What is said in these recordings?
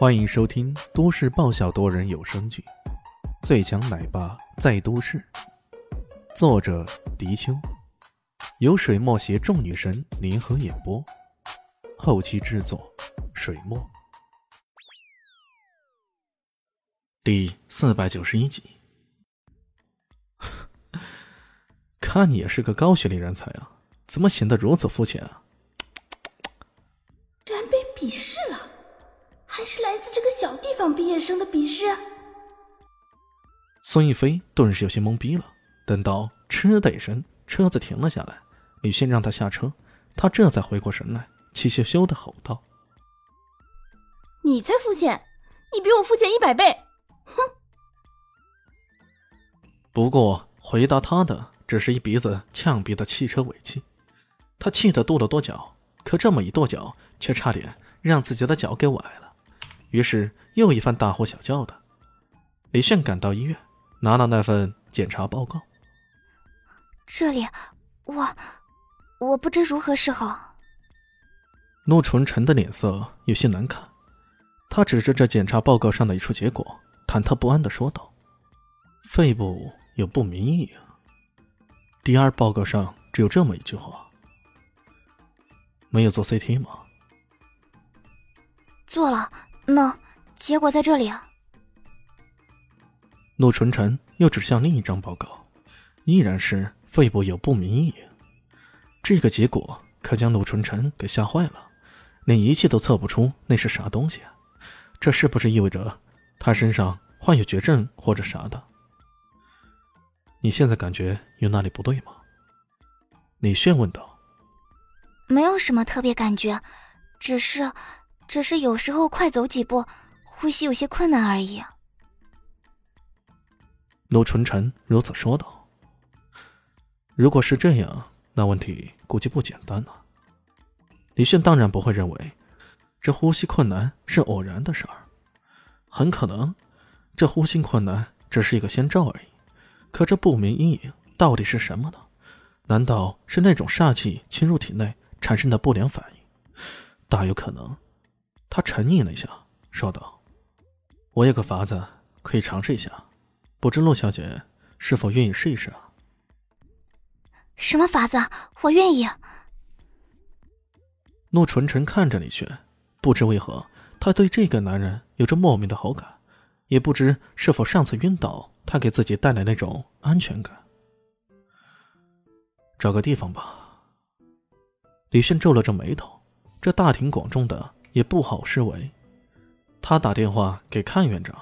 欢迎收听都市爆笑多人有声剧《最强奶爸在都市》，作者：迪秋，由水墨携众女神联合演播，后期制作：水墨。第四百九十一集，看你也是个高学历人才啊，怎么显得如此肤浅啊？居然被鄙视了！还是来自这个小地方毕业生的鄙视。孙逸飞顿时有些懵逼了。等到“嗤”的一声，车子停了下来，李迅让他下车，他这才回过神来，气羞羞的吼道：“你才肤浅，你比我肤浅一百倍！”哼。不过回答他的只是一鼻子呛鼻的汽车尾气，他气得跺了跺脚，可这么一跺脚，却差点让自己的脚给崴了。于是又一番大呼小叫的，李炫赶到医院，拿到那份检查报告。这里，我我不知如何是好。陆纯纯的脸色有些难看，他指着这检查报告上的一处结果，忐忑不安的说道：“肺部有不明异样。”第二报告上只有这么一句话：“没有做 CT 吗？”做了。那结果在这里啊！陆纯纯又指向另一张报告，依然是肺部有不明异影。这个结果可将陆纯纯给吓坏了，连仪器都测不出那是啥东西。这是不是意味着他身上患有绝症或者啥的？你现在感觉有哪里不对吗？李炫问道。没有什么特别感觉，只是。只是有时候快走几步，呼吸有些困难而已。陆纯纯如此说道。如果是这样，那问题估计不简单了。李炫当然不会认为这呼吸困难是偶然的事儿，很可能这呼吸困难只是一个先兆而已。可这不明阴影到底是什么呢？难道是那种煞气侵入体内产生的不良反应？大有可能。他沉吟了一下，说道：“我有个法子可以尝试一下，不知陆小姐是否愿意试一试啊？”“什么法子？我愿意。”陆纯纯看着李轩，不知为何，他对这个男人有着莫名的好感，也不知是否上次晕倒，他给自己带来那种安全感。找个地方吧。李轩皱了皱眉头，这大庭广众的。也不好施为，他打电话给阚院长，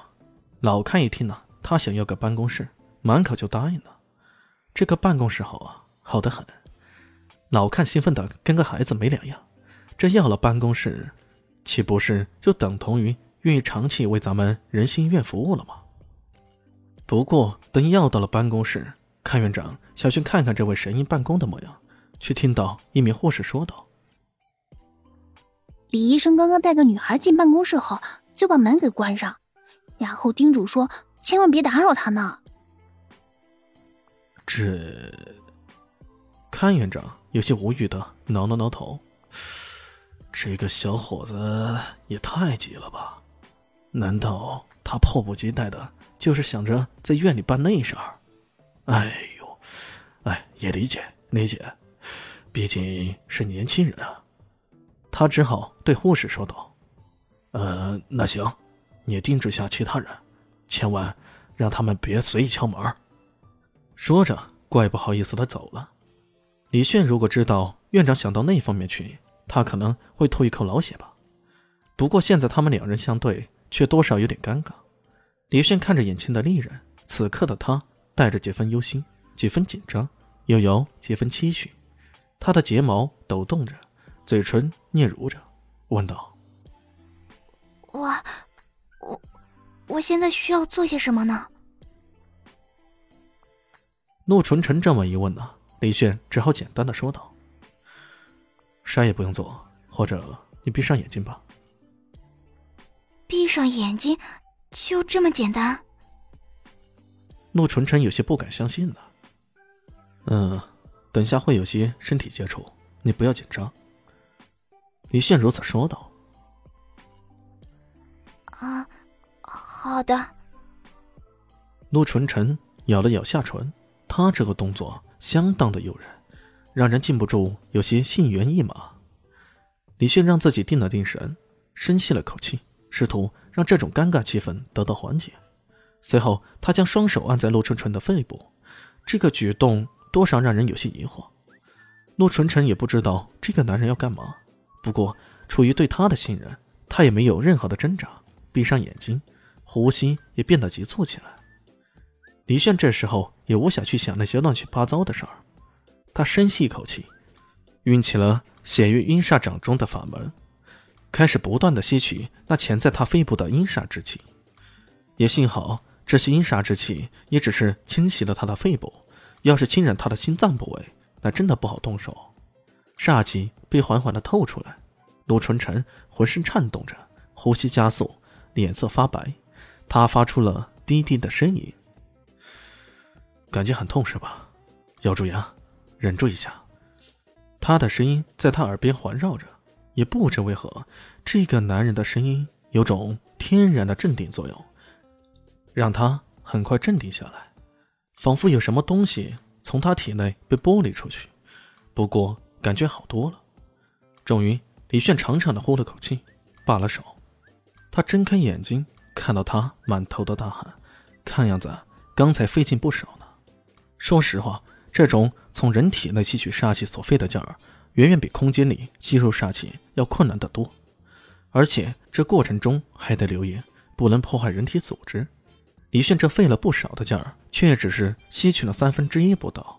老阚一听呢，他想要个办公室，满口就答应了。这个办公室好啊，好的很。老阚兴奋的跟个孩子没两样，这要了办公室，岂不是就等同于愿意长期为咱们仁心医院服务了吗？不过等要到了办公室，阚院长想去看看这位神医办公的模样，却听到一名护士说道。李医生刚刚带个女孩进办公室后，就把门给关上，然后叮嘱说：“千万别打扰她呢。”这，看院长有些无语的挠了挠头，这个小伙子也太急了吧？难道他迫不及待的就是想着在院里办那事儿？哎呦，哎，也理解理解，毕竟是年轻人啊。他只好对护士说道：“呃，那行，你叮嘱下其他人，千万让他们别随意敲门。”说着，怪不好意思的走了。李炫如果知道院长想到那方面去，他可能会吐一口老血吧。不过现在他们两人相对，却多少有点尴尬。李炫看着眼前的丽人，此刻的他带着几分忧心，几分紧张，又有几分期许。他的睫毛抖动着。嘴唇嗫嚅着，问道：“我，我，我现在需要做些什么呢？”陆纯臣这么一问呢，李炫只好简单的说道：“啥也不用做，或者你闭上眼睛吧。”闭上眼睛，就这么简单？陆纯臣有些不敢相信呢。嗯，等下会有些身体接触，你不要紧张。李炫如此说道：“啊，好的。陆纯纯咬了咬下唇，他这个动作相当的诱人，让人禁不住有些心猿意马。李炫让自己定了定神，深吸了口气，试图让这种尴尬气氛得到缓解。随后，他将双手按在陆纯纯的肺部，这个举动多少让人有些疑惑。陆纯纯也不知道这个男人要干嘛，不过出于对他的信任，他也没有任何的挣扎，闭上眼睛，呼吸也变得急促起来。李炫这时候也无暇去想那些乱七八糟的事儿，他深吸一口气，运起了。血月阴煞掌中的法门，开始不断的吸取那潜在他肺部的阴煞之气。也幸好这些阴煞之气也只是侵袭了他的肺部，要是侵染他的心脏部位，那真的不好动手。煞气被缓缓的透出来，陆纯纯浑身颤动着，呼吸加速，脸色发白。他发出了低低的呻吟：“感觉很痛是吧？咬住牙，忍住一下。”他的声音在他耳边环绕着，也不知为何，这个男人的声音有种天然的镇定作用，让他很快镇定下来，仿佛有什么东西从他体内被剥离出去。不过感觉好多了。终于，李炫长长的呼了口气，罢了手。他睁开眼睛，看到他满头的大汗，看样子刚才费劲不少呢。说实话。这种从人体内吸取煞气所费的劲儿，远远比空间里吸收煞气要困难得多，而且这过程中还得留意不能破坏人体组织。李炫这费了不少的劲儿，却也只是吸取了三分之一不到。